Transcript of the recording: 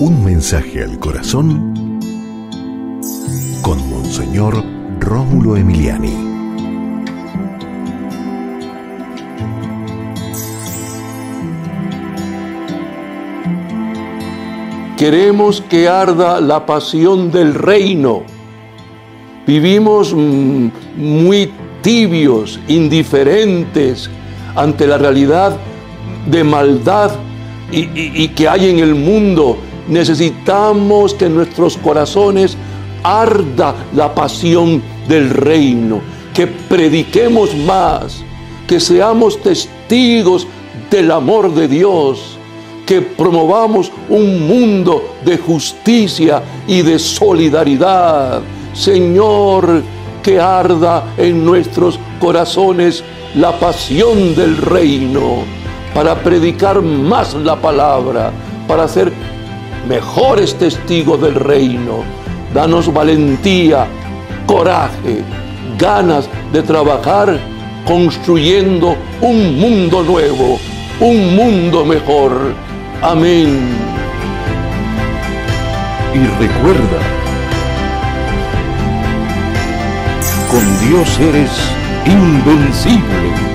Un mensaje al corazón con Monseñor Rómulo Emiliani. Queremos que arda la pasión del reino. Vivimos mm, muy tibios, indiferentes ante la realidad de maldad y, que hay en el mundo. Necesitamos que en nuestros corazones arda la pasión del reino, que prediquemos más, que seamos testigos del amor de Dios, que promovamos un mundo de justicia y de solidaridad. Señor, que arda en nuestros corazones la pasión del reino, para predicar más la palabra, para ser mejores testigos del reino. Danos valentía, coraje, ganas de trabajar construyendo un mundo nuevo, un mundo mejor. Amén. Y recuerda, con Dios eres invencible.